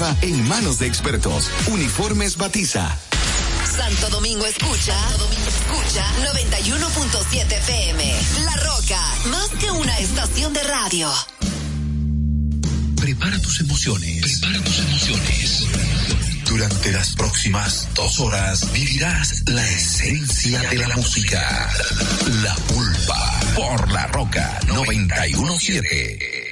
deportiva en manos de expertos. Uniformes Batiza. Santo Domingo escucha, Santo Domingo escucha 91.7 FM. La Roca, más que una estación de radio. Prepara tus emociones. Prepara tus emociones. Durante las próximas dos horas vivirás la esencia de la música. La pulpa por la roca 917.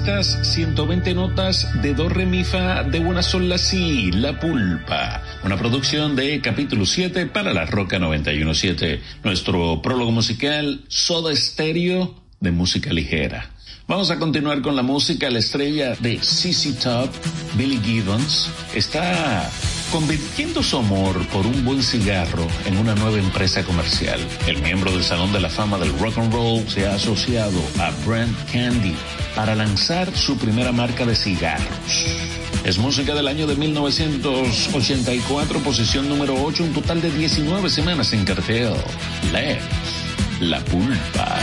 Estas 120 notas de do re mi fa de una sola si, La Pulpa, una producción de capítulo 7 para la Roca 917, nuestro prólogo musical Soda Estéreo de música ligera. Vamos a continuar con la música, la estrella de CC Top, Billy Gibbons, está convirtiendo su amor por un buen cigarro en una nueva empresa comercial. El miembro del Salón de la Fama del Rock and Roll se ha asociado a Brand Candy para lanzar su primera marca de cigarros. Es música del año de 1984, posición número 8, un total de 19 semanas en cartel. Lex, La Pulpa.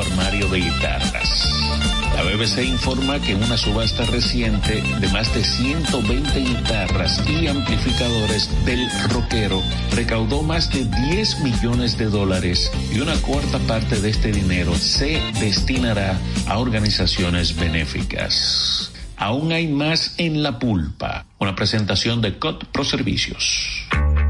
Armario de guitarras. La BBC informa que una subasta reciente de más de 120 guitarras y amplificadores del rockero recaudó más de 10 millones de dólares y una cuarta parte de este dinero se destinará a organizaciones benéficas. Aún hay más en la pulpa. Una presentación de COT Pro Servicios.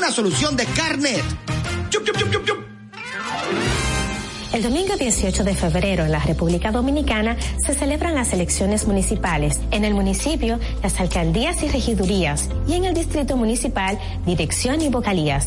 una solución de carnet. ¡Chup, chup, chup, chup, el domingo 18 de febrero en la República Dominicana se celebran las elecciones municipales. En el municipio, las alcaldías y regidurías y en el distrito municipal, dirección y vocalías.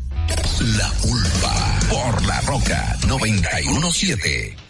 La Pulpa por La Roca 917.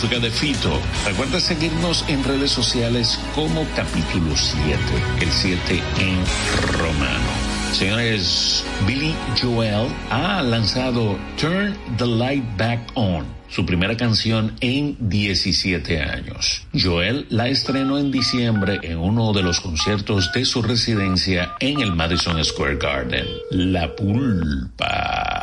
Música de Fito. Recuerda seguirnos en redes sociales como capítulo 7, el 7 en romano. Señores, Billy Joel ha lanzado Turn the Light Back On, su primera canción en 17 años. Joel la estrenó en diciembre en uno de los conciertos de su residencia en el Madison Square Garden. La pulpa.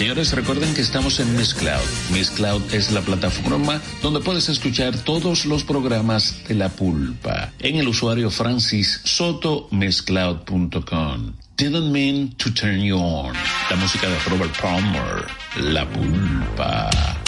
Señores, recuerden que estamos en Miss Cloud. Miss Cloud es la plataforma donde puedes escuchar todos los programas de La Pulpa en el usuario Francis Soto Misscloud.com. Didn't mean to turn you on. La música de Robert Palmer, La Pulpa.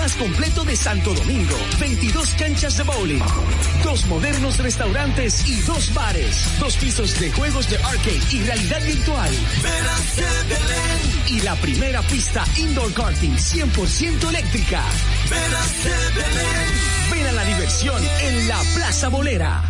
Más completo de Santo Domingo. 22 canchas de bowling, dos modernos restaurantes y dos bares, dos pisos de juegos de arcade y realidad virtual. Y la primera pista indoor karting 100% eléctrica. Ven a la diversión en la Plaza Bolera.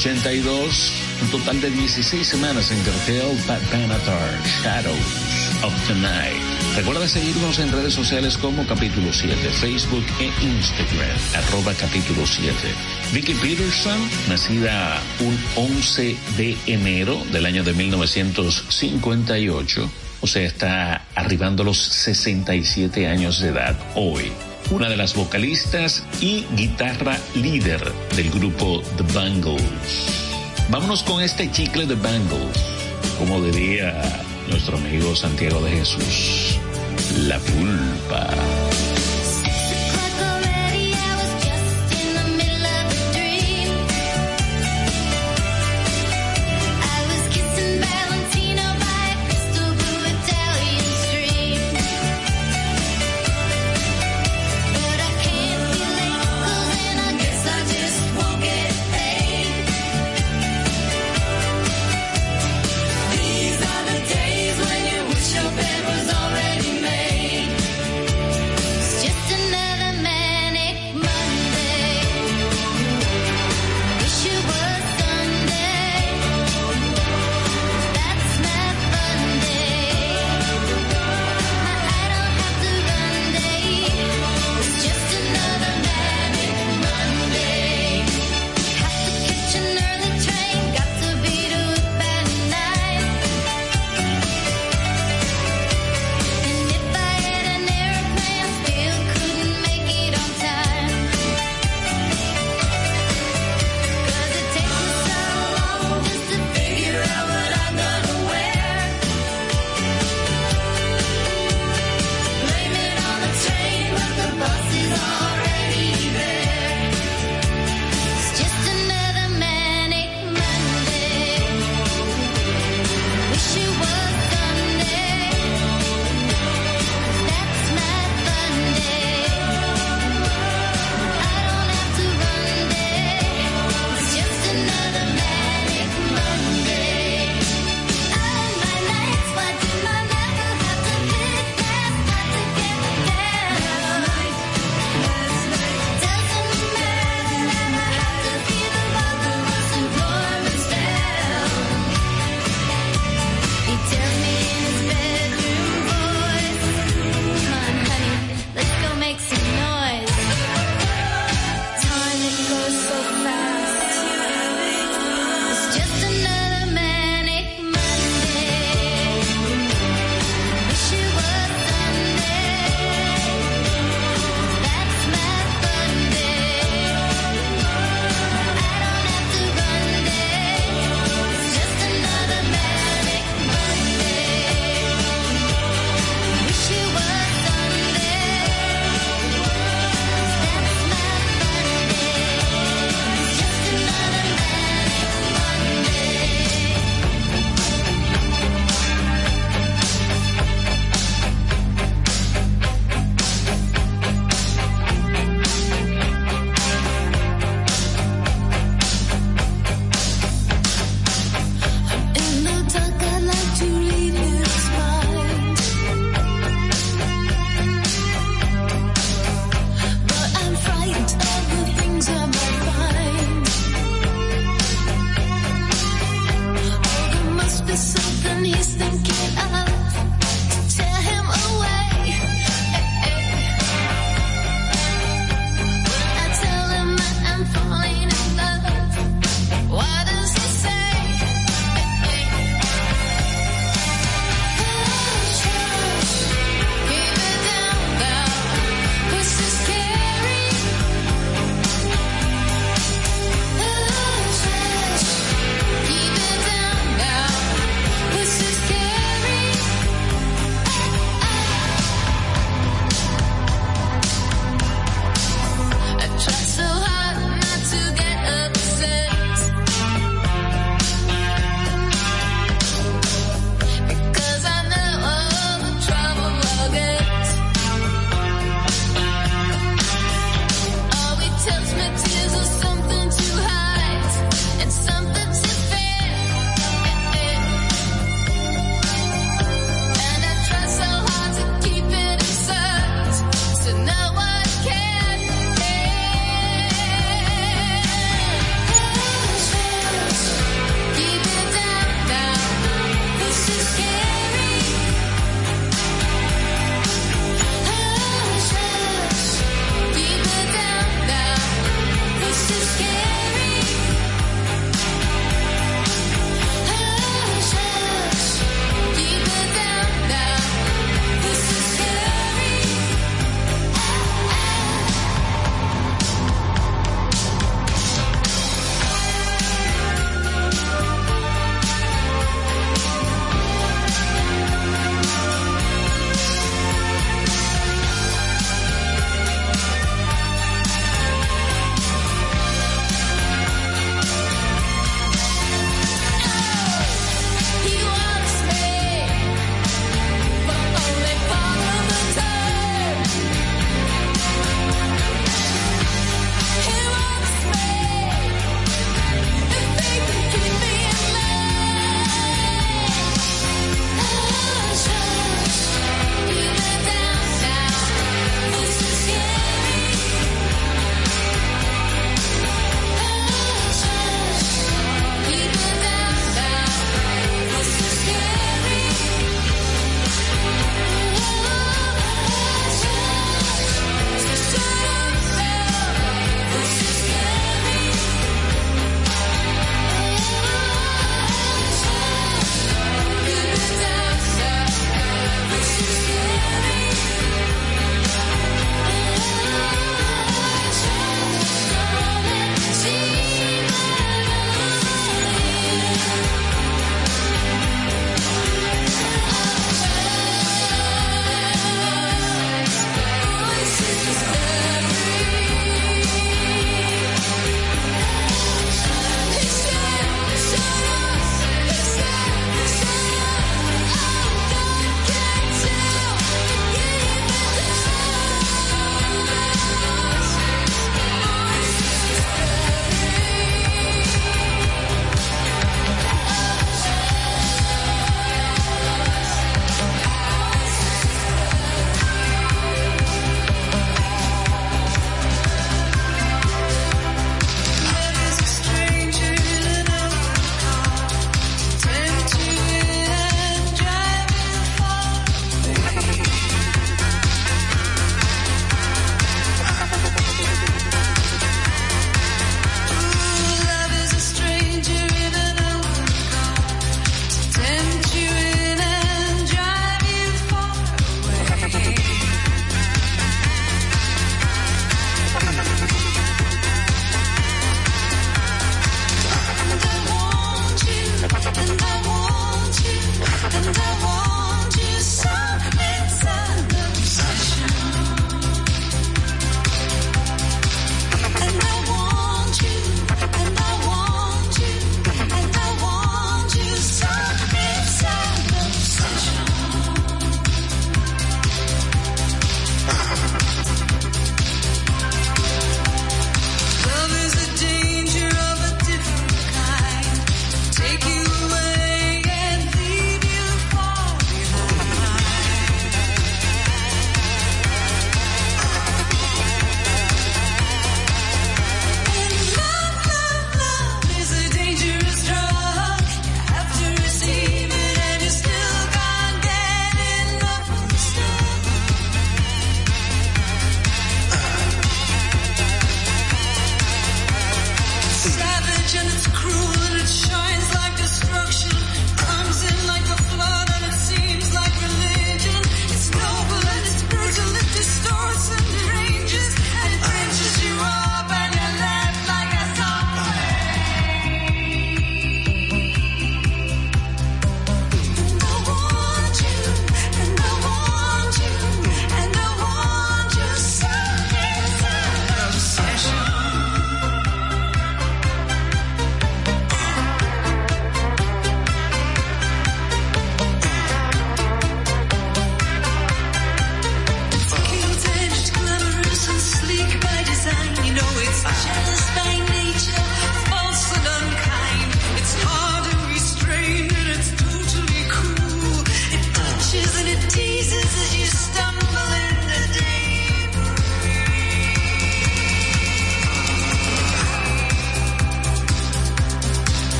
82, un total de 16 semanas en cartel, Pat Benatar, Shadows of the Night. Recuerda seguirnos en redes sociales como Capítulo 7, Facebook e Instagram, arroba Capítulo 7. Vicky Peterson, nacida un 11 de enero del año de 1958, o sea, está arribando los 67 años de edad hoy una de las vocalistas y guitarra líder del grupo The Bangles. Vámonos con este chicle de Bangles, como diría nuestro amigo Santiago de Jesús, la pulpa.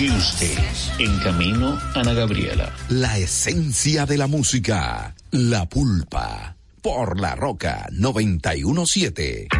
Tuesday, en camino Ana Gabriela. La esencia de la música, la pulpa, por la roca 917.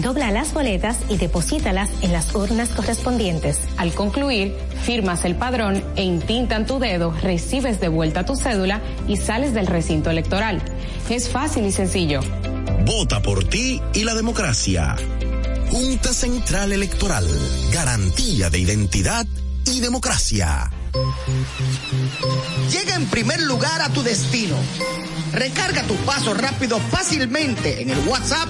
dobla las boletas y deposítalas en las urnas correspondientes. Al concluir, firmas el padrón e intintan tu dedo, recibes de vuelta tu cédula y sales del recinto electoral. Es fácil y sencillo. Vota por ti y la democracia. Junta Central Electoral. Garantía de identidad y democracia. Llega en primer lugar a tu destino. Recarga tu paso rápido fácilmente en el WhatsApp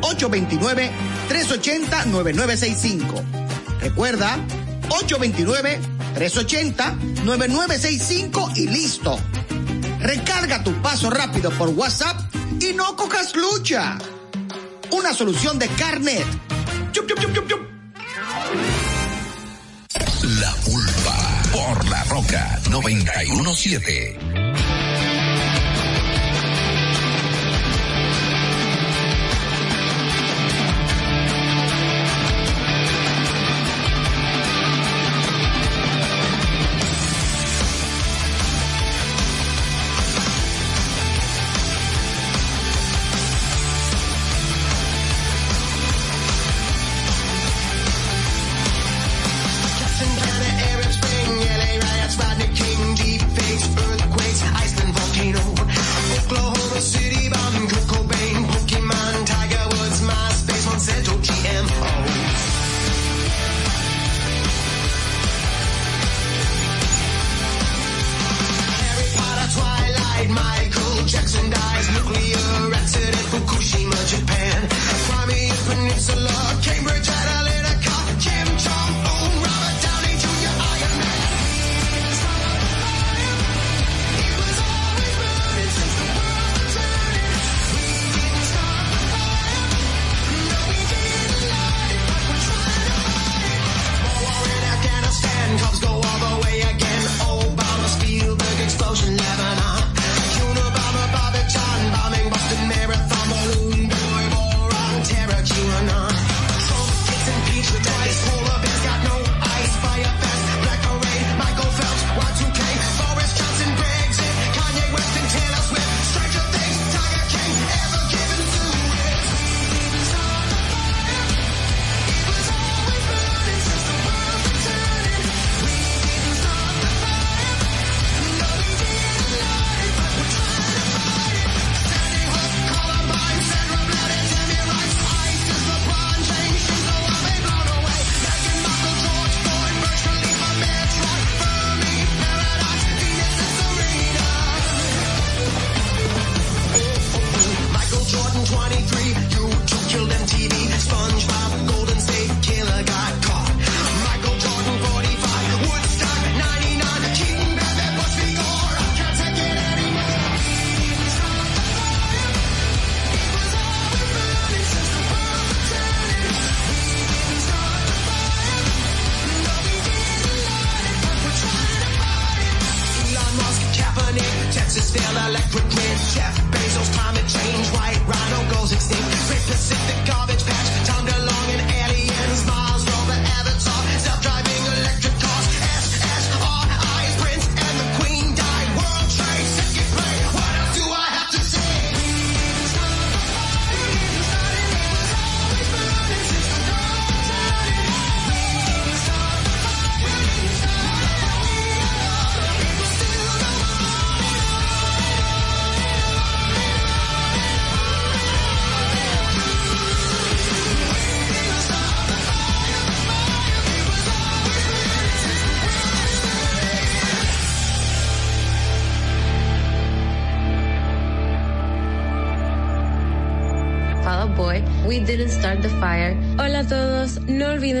829-380-9965. Recuerda, 829-380-9965 y listo. Recarga tu paso rápido por WhatsApp y no cojas lucha. Una solución de Carnet. Chup, chup, chup. La pulpa, por la roca 917.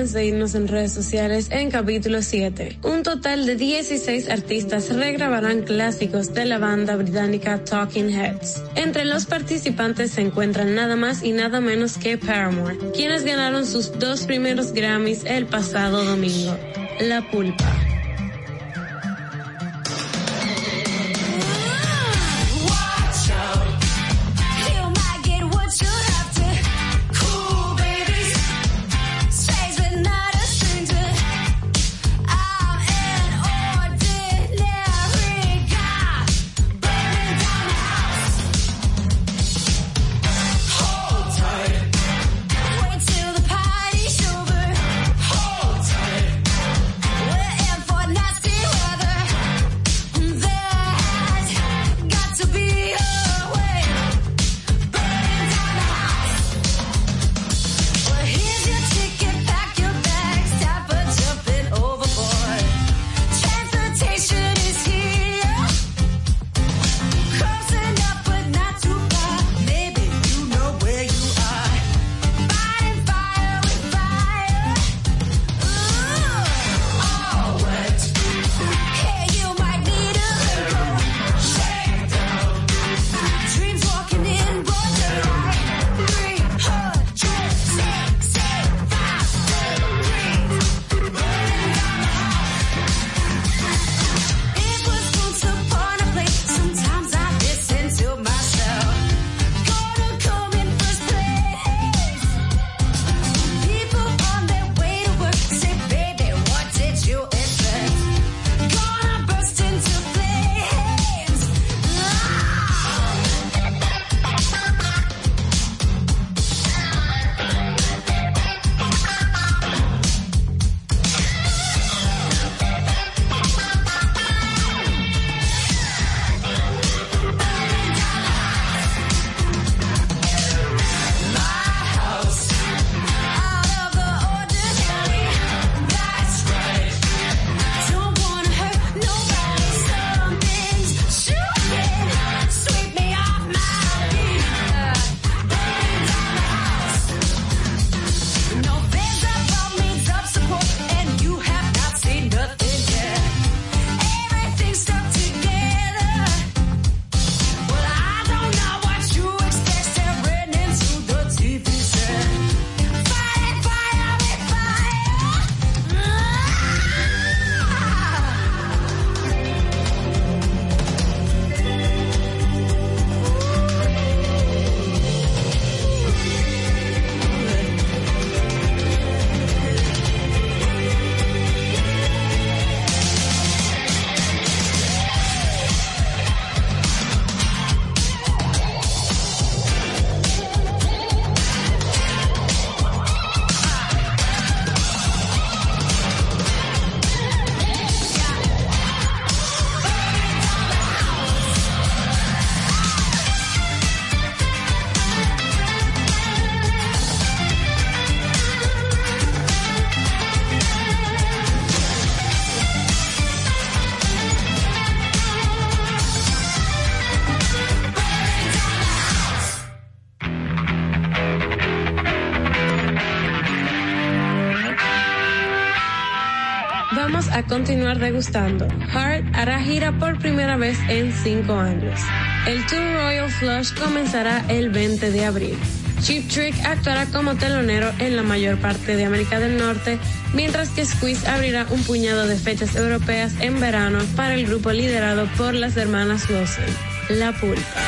Seguirnos en redes sociales en capítulo 7. Un total de 16 artistas regrabarán clásicos de la banda británica Talking Heads. Entre los participantes se encuentran nada más y nada menos que Paramore, quienes ganaron sus dos primeros Grammys el pasado domingo. La Pulpa. Continuar degustando. Heart hará gira por primera vez en cinco años. El Tour Royal Flush comenzará el 20 de abril. Cheap Trick actuará como telonero en la mayor parte de América del Norte, mientras que Squeeze abrirá un puñado de fechas europeas en verano para el grupo liderado por las hermanas Wilson. La Pulpa.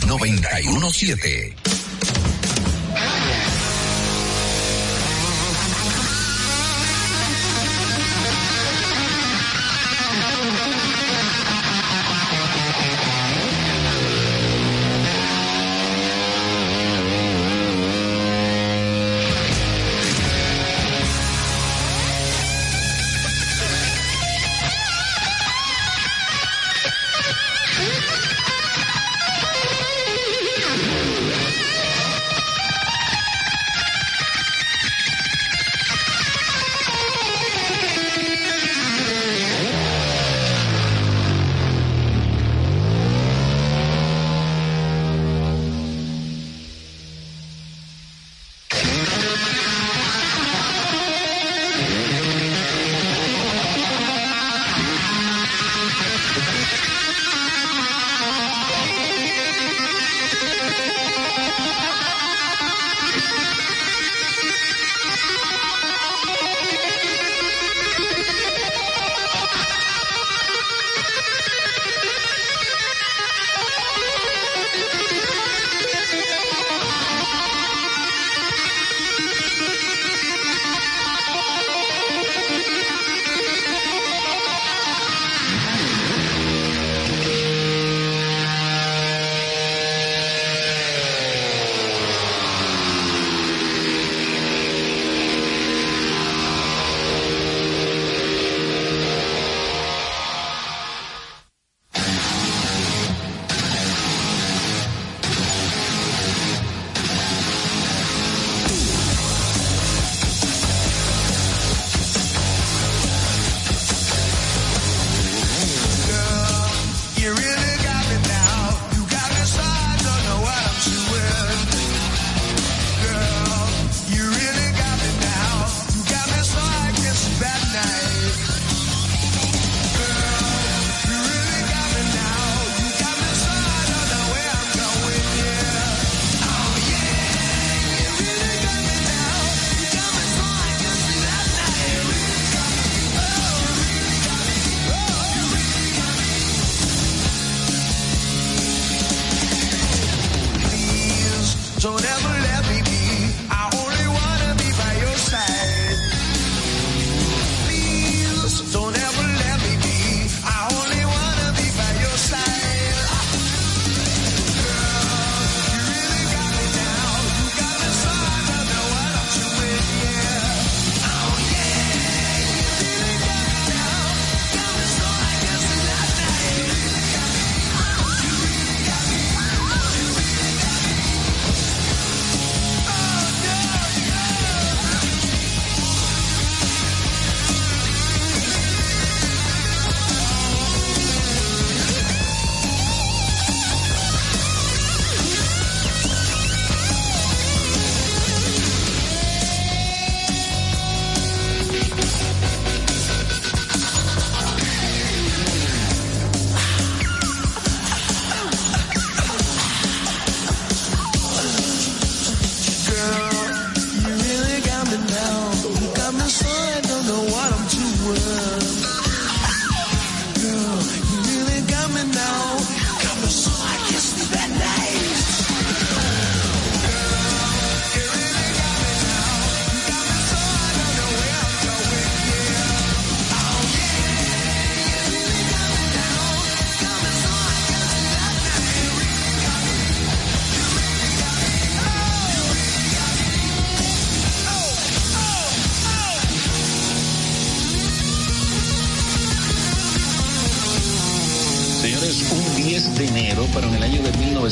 917.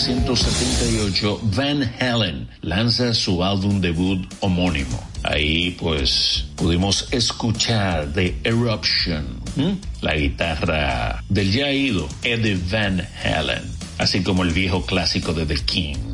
1978, Van Halen lanza su álbum debut homónimo. Ahí pues pudimos escuchar The Eruption, la guitarra del ya ido Eddie Van Halen, así como el viejo clásico de The Kings.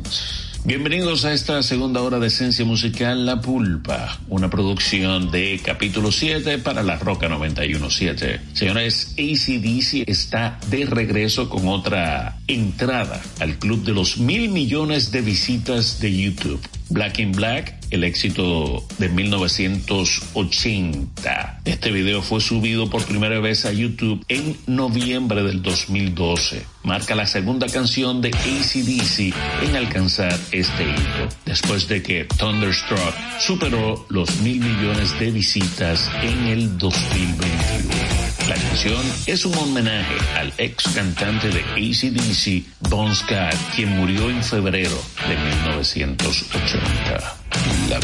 Bienvenidos a esta segunda hora de Esencia Musical La Pulpa, una producción de capítulo 7 para la Roca 917. Señores, ACDC está de regreso con otra entrada al club de los mil millones de visitas de YouTube. Black in Black, el éxito de 1980. Este video fue subido por primera vez a YouTube en noviembre del 2012. Marca la segunda canción de ACDC en alcanzar este hito, después de que Thunderstruck superó los mil millones de visitas en el 2021. La canción es un homenaje al ex cantante de ACDC, Bon Scott, quien murió en febrero de 1980. La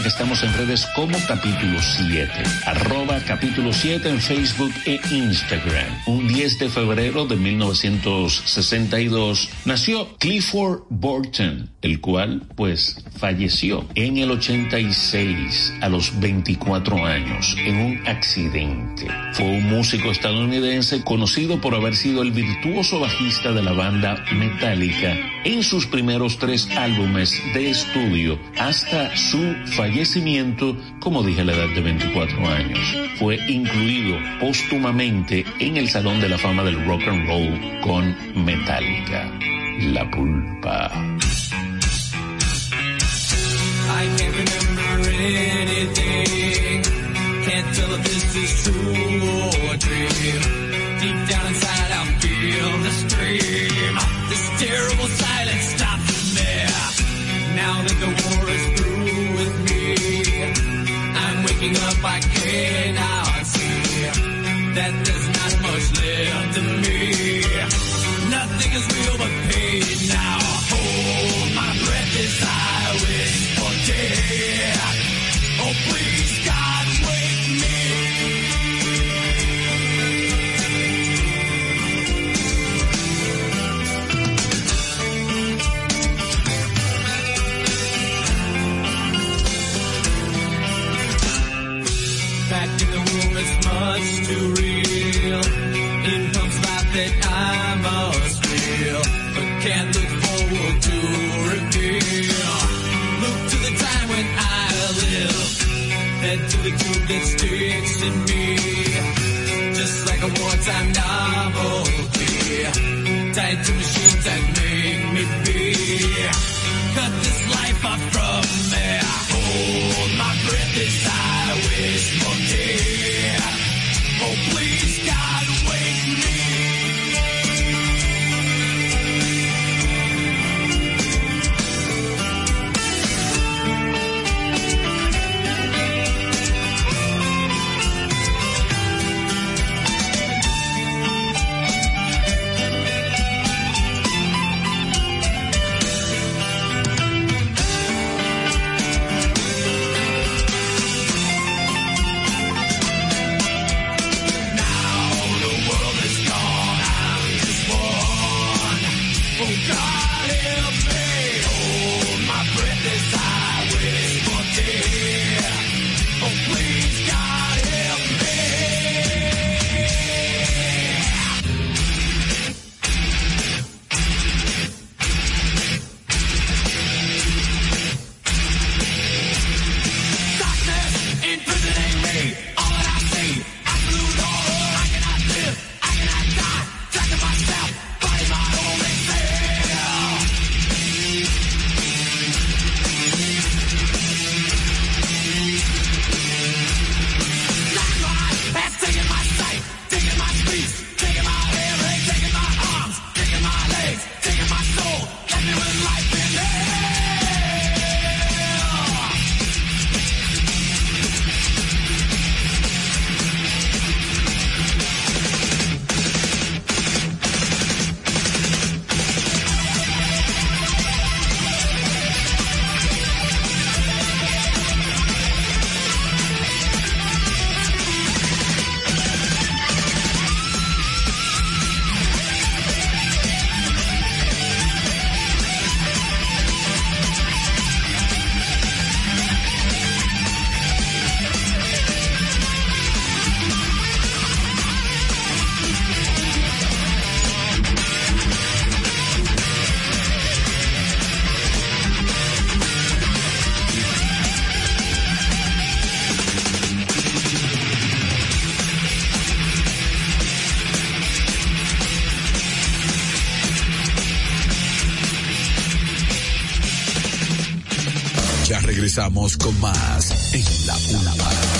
Recuerda que estamos en redes como capítulo 7, arroba capítulo 7 en Facebook e Instagram. Un 10 de febrero de 1962 nació Clifford Burton, el cual pues falleció en el 86 a los 24 años en un accidente. Fue un músico estadounidense conocido por haber sido el virtuoso bajista de la banda Metallica en sus primeros tres álbumes de estudio hasta su fallecimiento, como dije a la edad de 24 años. Fue incluido póstumamente en el Salón de la Fama del Rock and Roll con Metallica. La pulpa. Can't tell if this is true or a dream. Deep down inside, I feel the scream. This terrible silence stops me. Now that the war is through with me, I'm waking up, I cannot see that there's not much left of me. Nothing is real but pain now. That sticks in me, just like a wartime novelty. Tied to machines that make me be. Cut regresamos con más en la pulpa.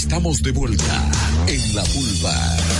estamos de vuelta en la pulva.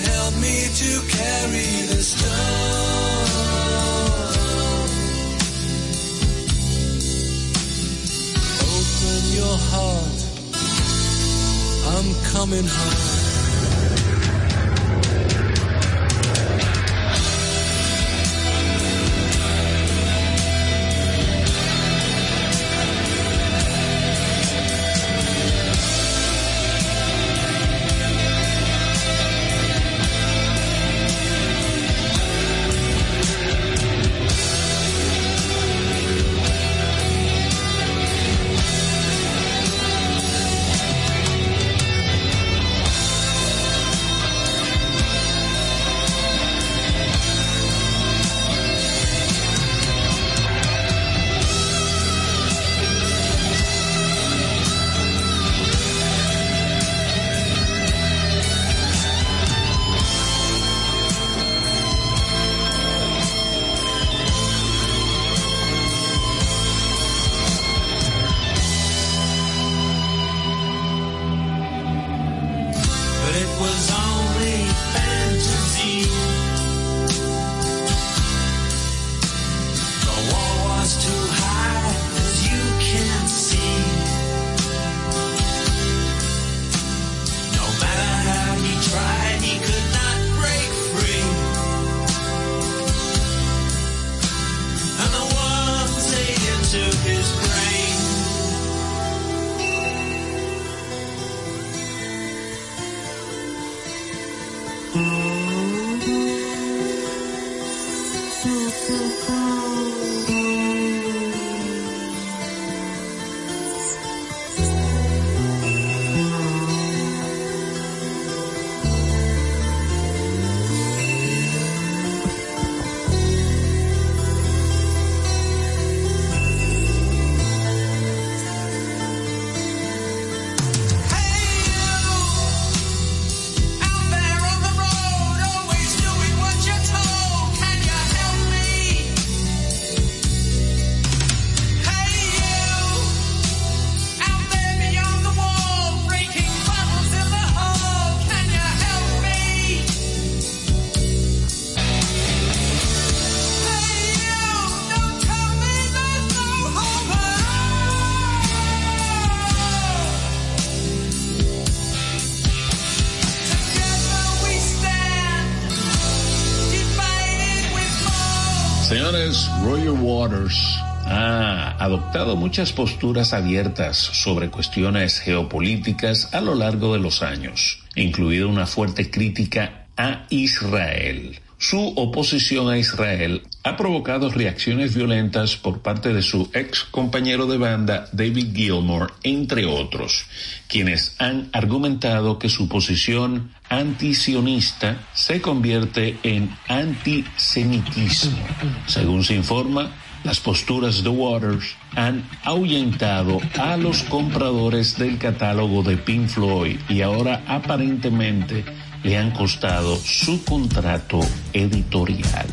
help me to carry the stone? Open your heart, I'm coming home. Muchas posturas abiertas sobre cuestiones geopolíticas a lo largo de los años, incluida una fuerte crítica a Israel. Su oposición a Israel ha provocado reacciones violentas por parte de su ex compañero de banda David Gilmour, entre otros, quienes han argumentado que su posición antisionista se convierte en antisemitismo. Según se informa, las posturas de Waters han ahuyentado a los compradores del catálogo de Pink Floyd y ahora aparentemente le han costado su contrato editorial.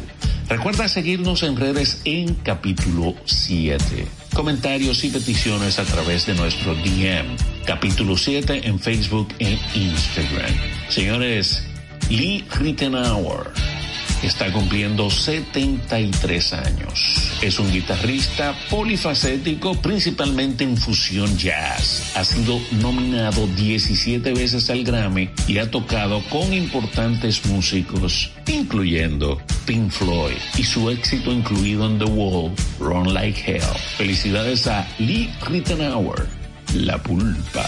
Recuerda seguirnos en redes en capítulo 7. Comentarios y peticiones a través de nuestro DM. Capítulo 7 en Facebook e Instagram. Señores, Lee Rittenauer está cumpliendo 73 años. Es un guitarrista polifacético, principalmente en fusión jazz. Ha sido nominado 17 veces al Grammy y ha tocado con importantes músicos, incluyendo Pink Floyd y su éxito incluido en The Wall, Run Like Hell. Felicidades a Lee Rittenauer, La Pulpa.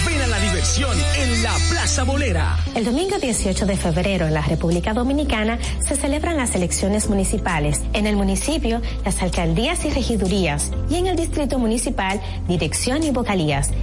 la diversión en la Plaza Bolera. El domingo 18 de febrero en la República Dominicana se celebran las elecciones municipales. En el municipio, las alcaldías y regidurías. Y en el distrito municipal, dirección y vocalías.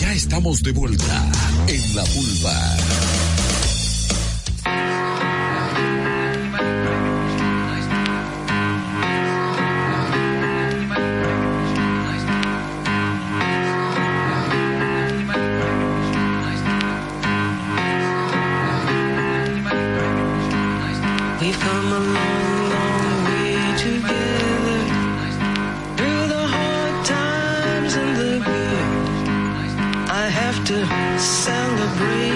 Ya estamos de vuelta en la vulva. We've come breathe.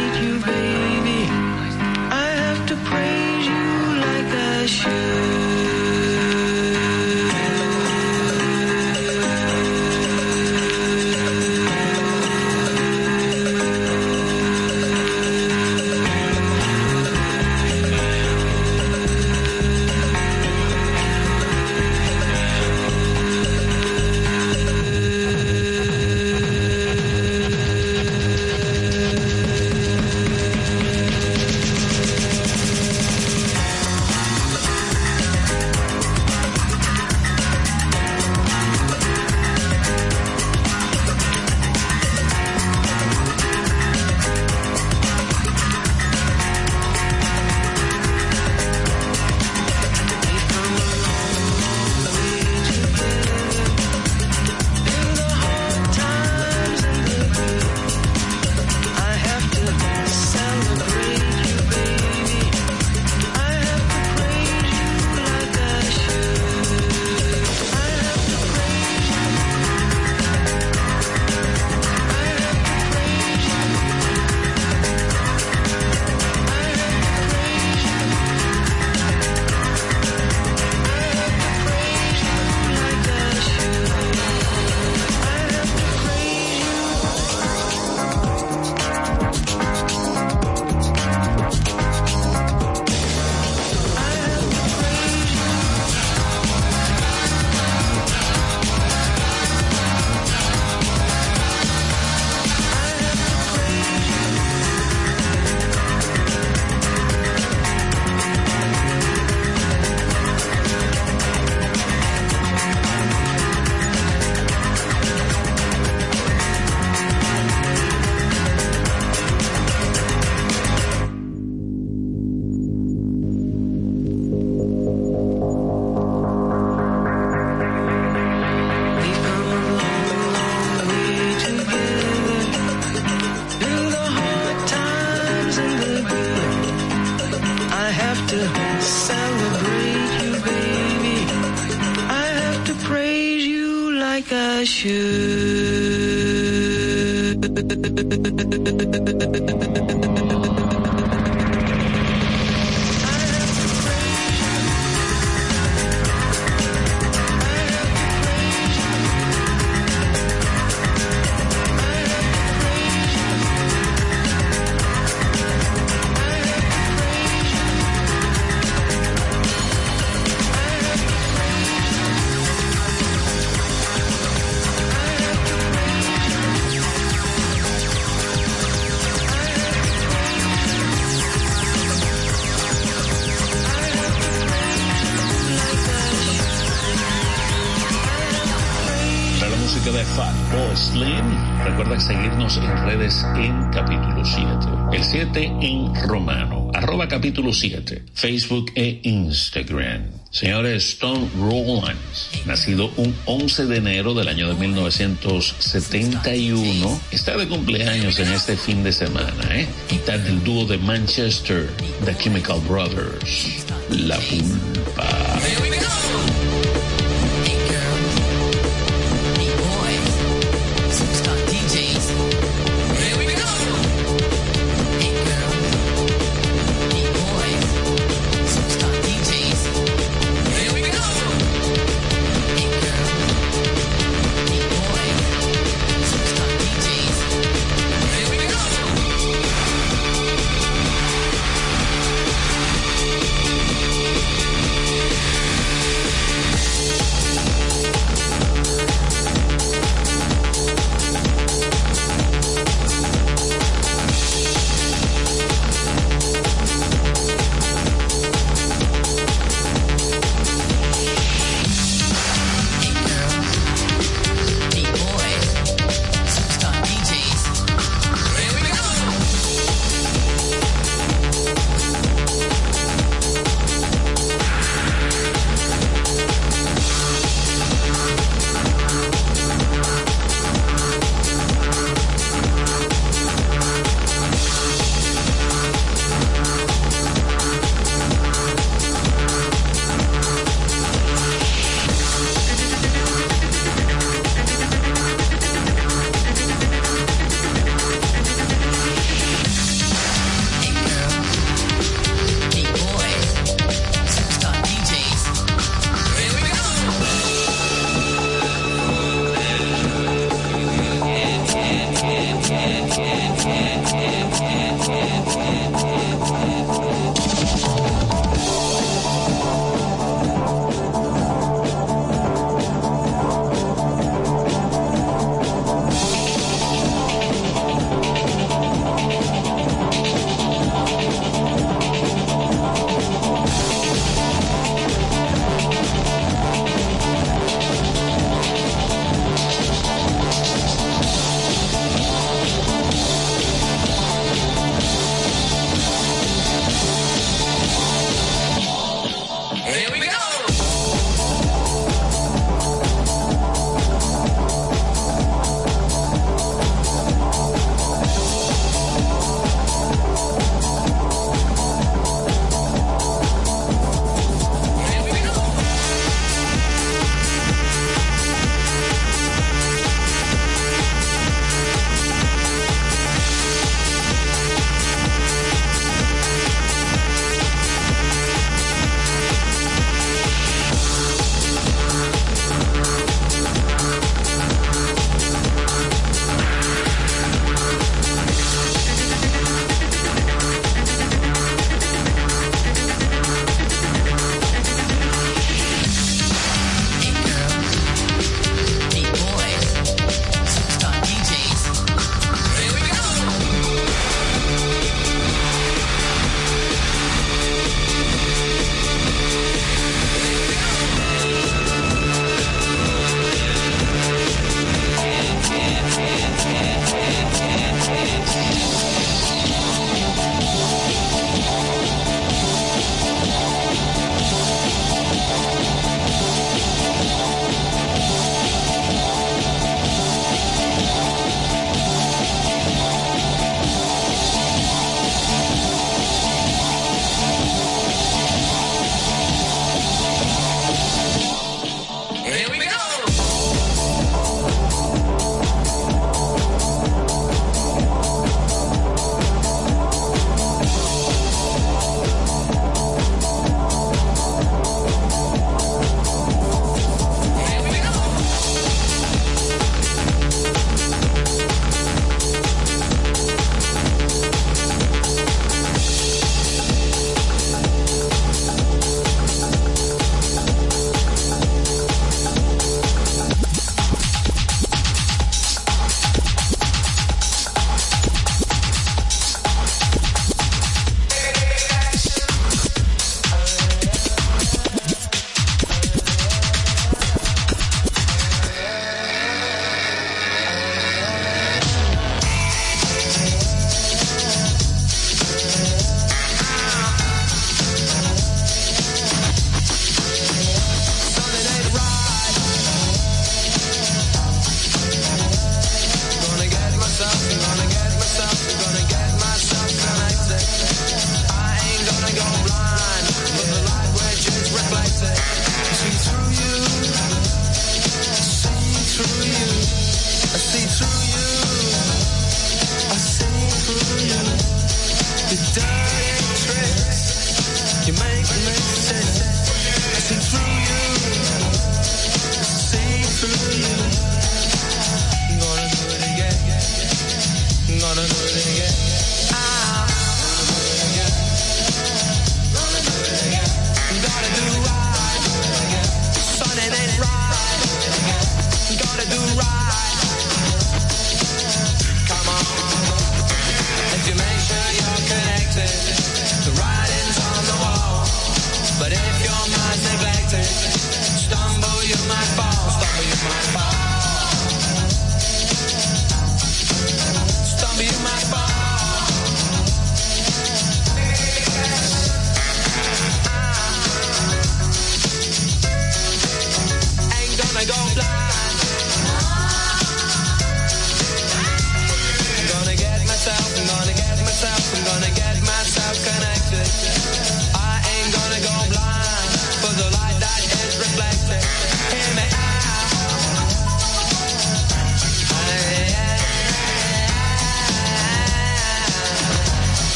Nacido un 11 de enero del año de 1971, está de cumpleaños en este fin de semana, ¿eh? Mitad del dúo de Manchester, The Chemical Brothers, La Pulpa.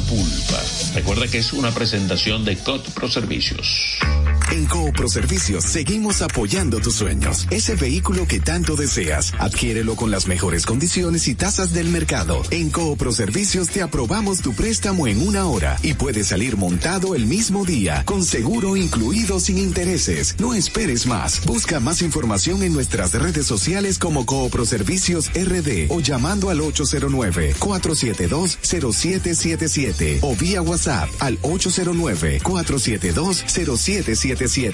Pulpa. Recuerda que es una presentación de COT Pro Servicios. En Coopro Servicios seguimos apoyando tus sueños. Ese vehículo que tanto deseas, adquiérelo con las mejores condiciones y tasas del mercado. En Coopro Servicios te aprobamos tu préstamo en una hora y puedes salir montado el mismo día, con seguro incluido sin intereses. No esperes más. Busca más información en nuestras redes sociales como Coopro Servicios RD o llamando al 809-472-0777 o vía WhatsApp al 809-472-0777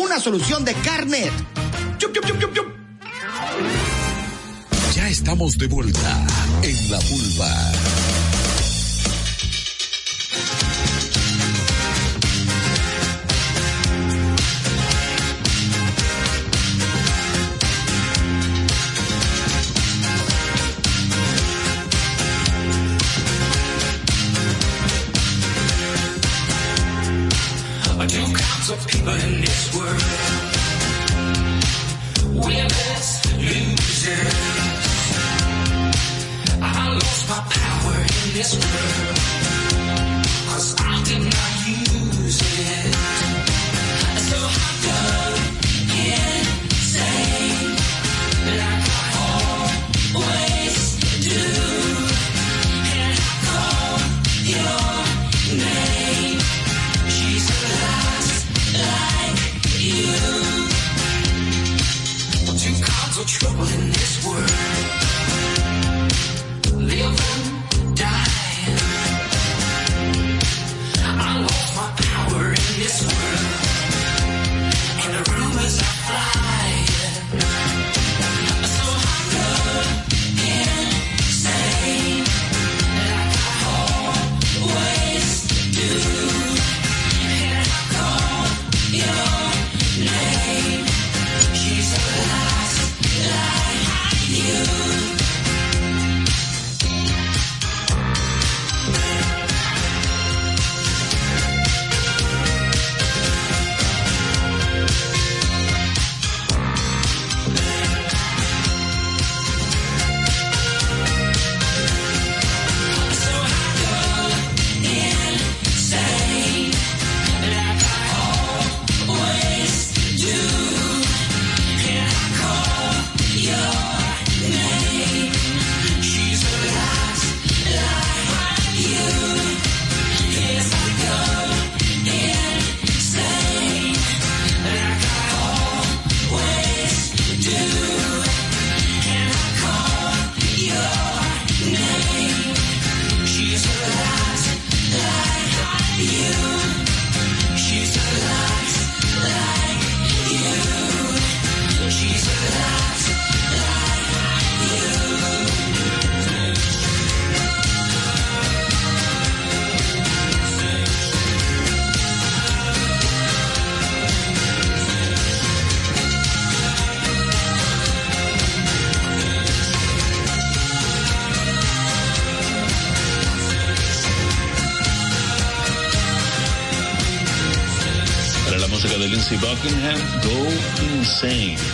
una solución de carnet. ya estamos de vuelta en la vulva.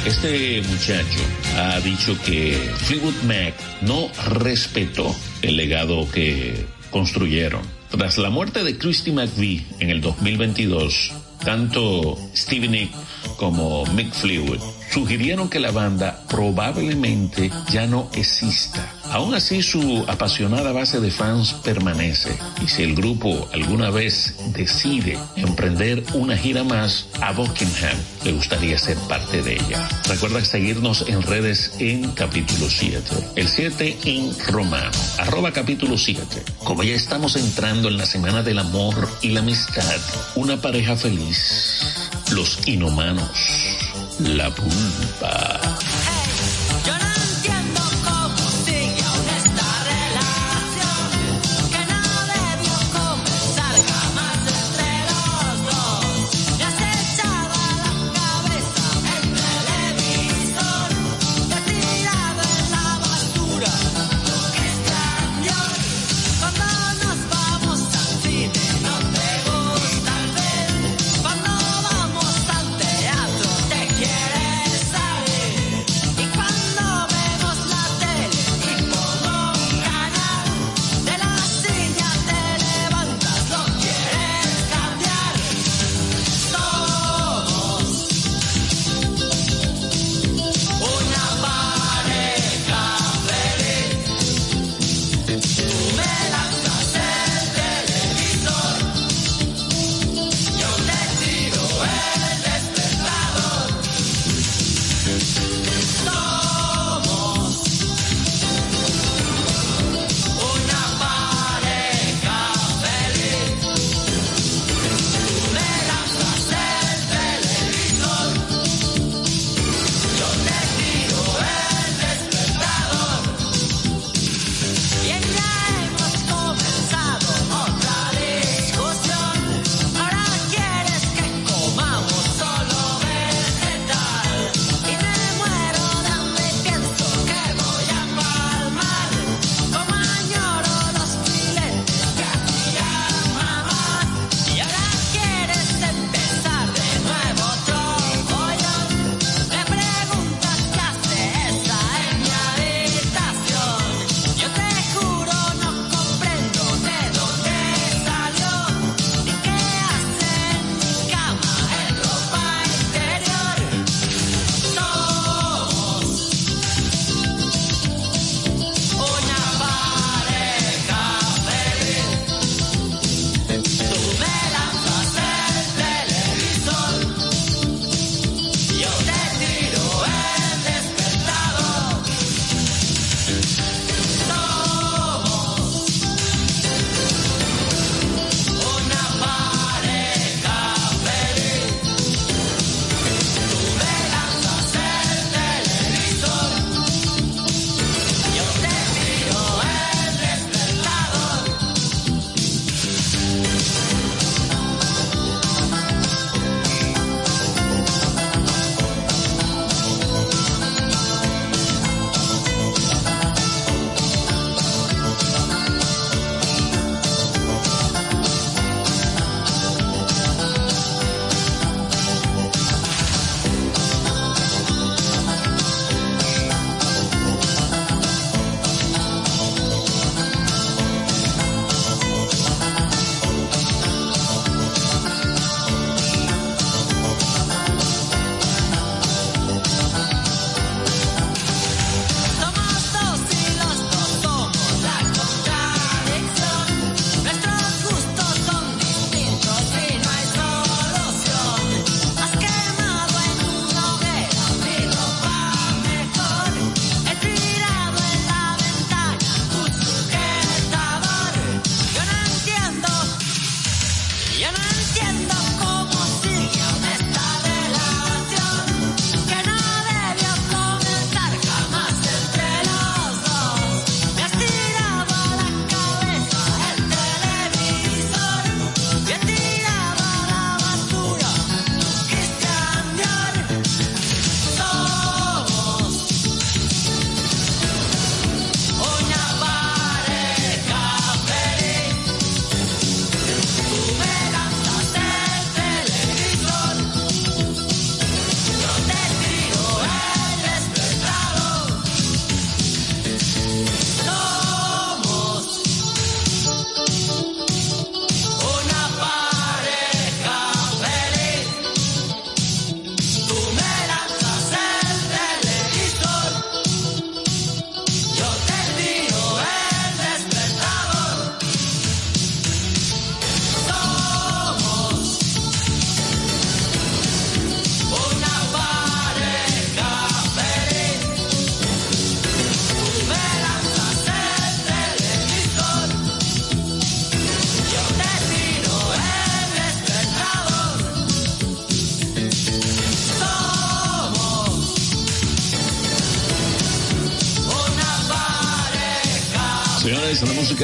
Este muchacho ha dicho que Fleetwood Mac no respetó el legado que construyeron. Tras la muerte de Christy McVie en el 2022, tanto Stevie Nick como Mick Fleetwood sugirieron que la banda probablemente ya no exista. Aún así, su apasionada base de fans permanece. Y si el grupo alguna vez decide emprender una gira más, a Buckingham le gustaría ser parte de ella. Recuerda seguirnos en redes en capítulo 7. El 7 en romano, arroba capítulo 7. Como ya estamos entrando en la semana del amor y la amistad, una pareja feliz, los inhumanos, la pulpa.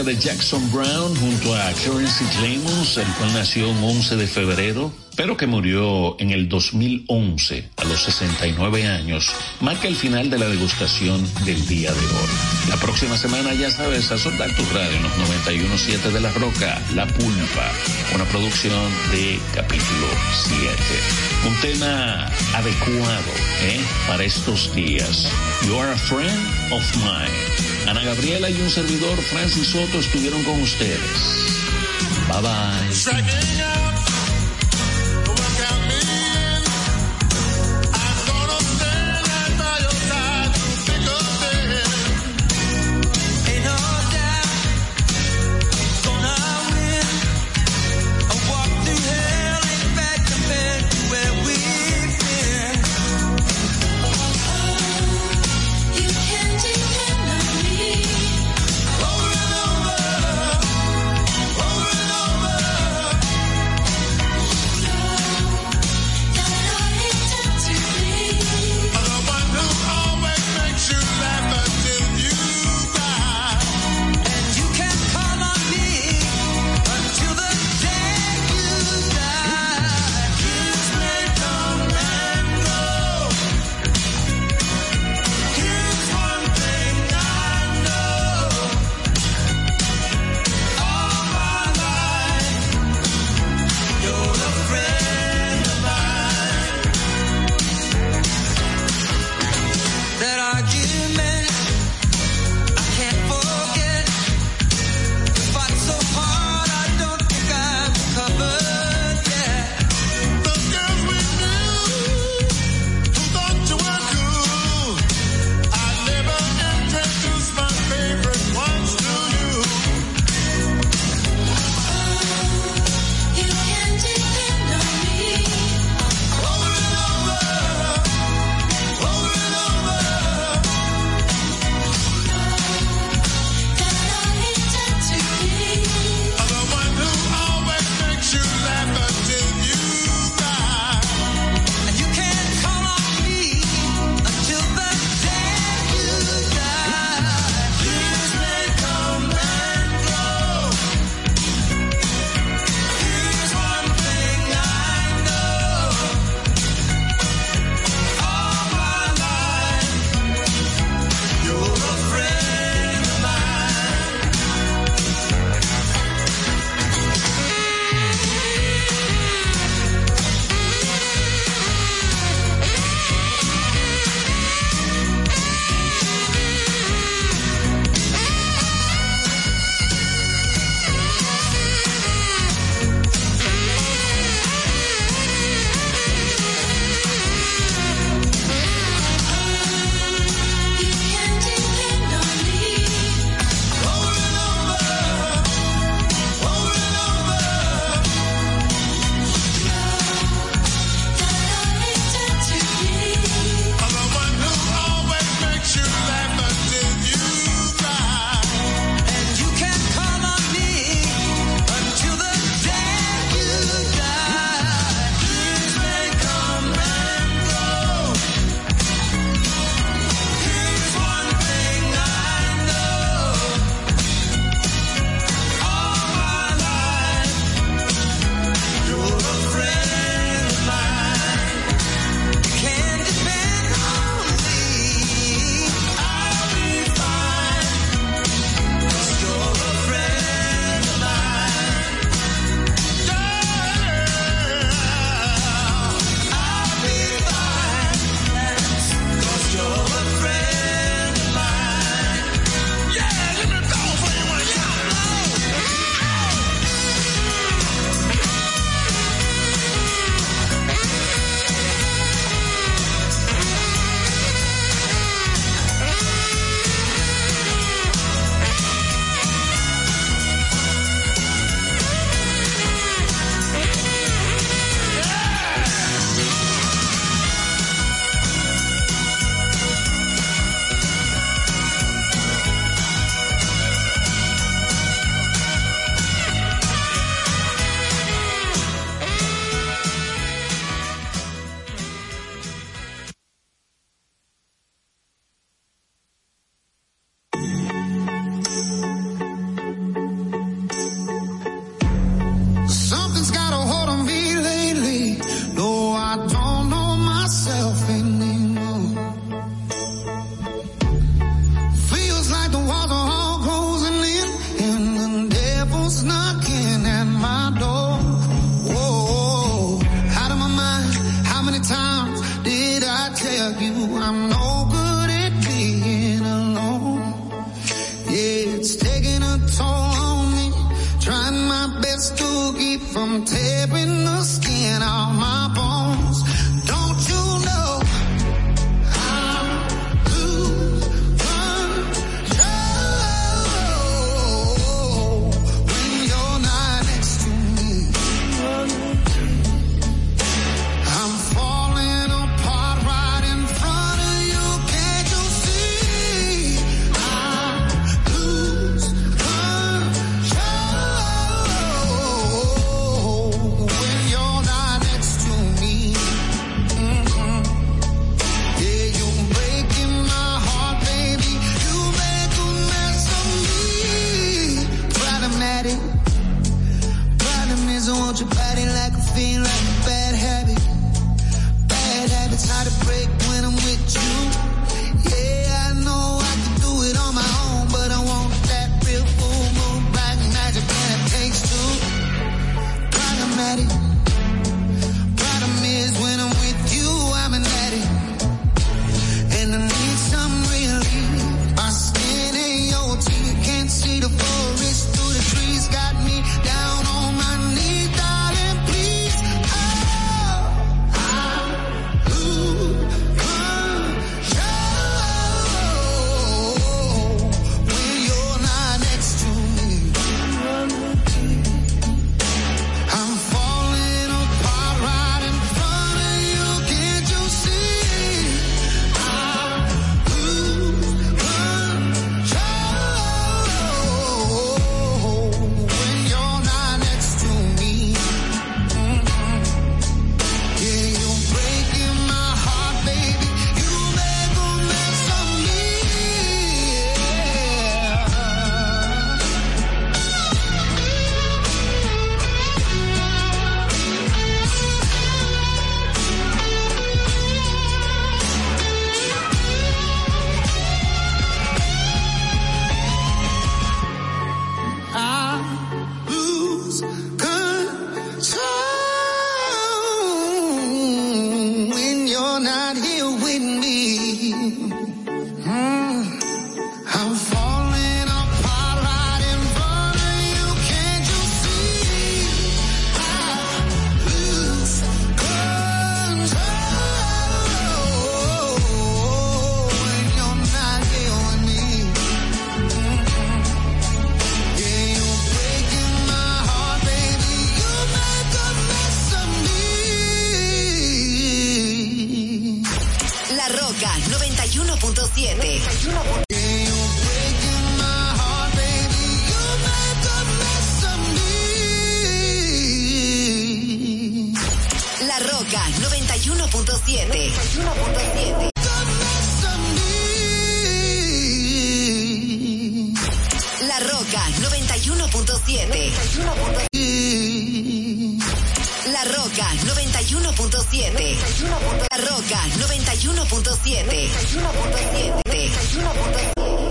De Jackson Brown junto a Currency Clemons, el cual nació un 11 de febrero, pero que murió en el 2011 a los 69 años, marca el final de la degustación del día de hoy. La próxima semana, ya sabes, a soltar tu radio en los 91.7 de La Roca, La Pulpa, una producción de capítulo 7. Un tema adecuado ¿eh? para estos días. You are a friend of mine. Ana Gabriela y un servidor, Francis Soto, estuvieron con ustedes. Bye bye.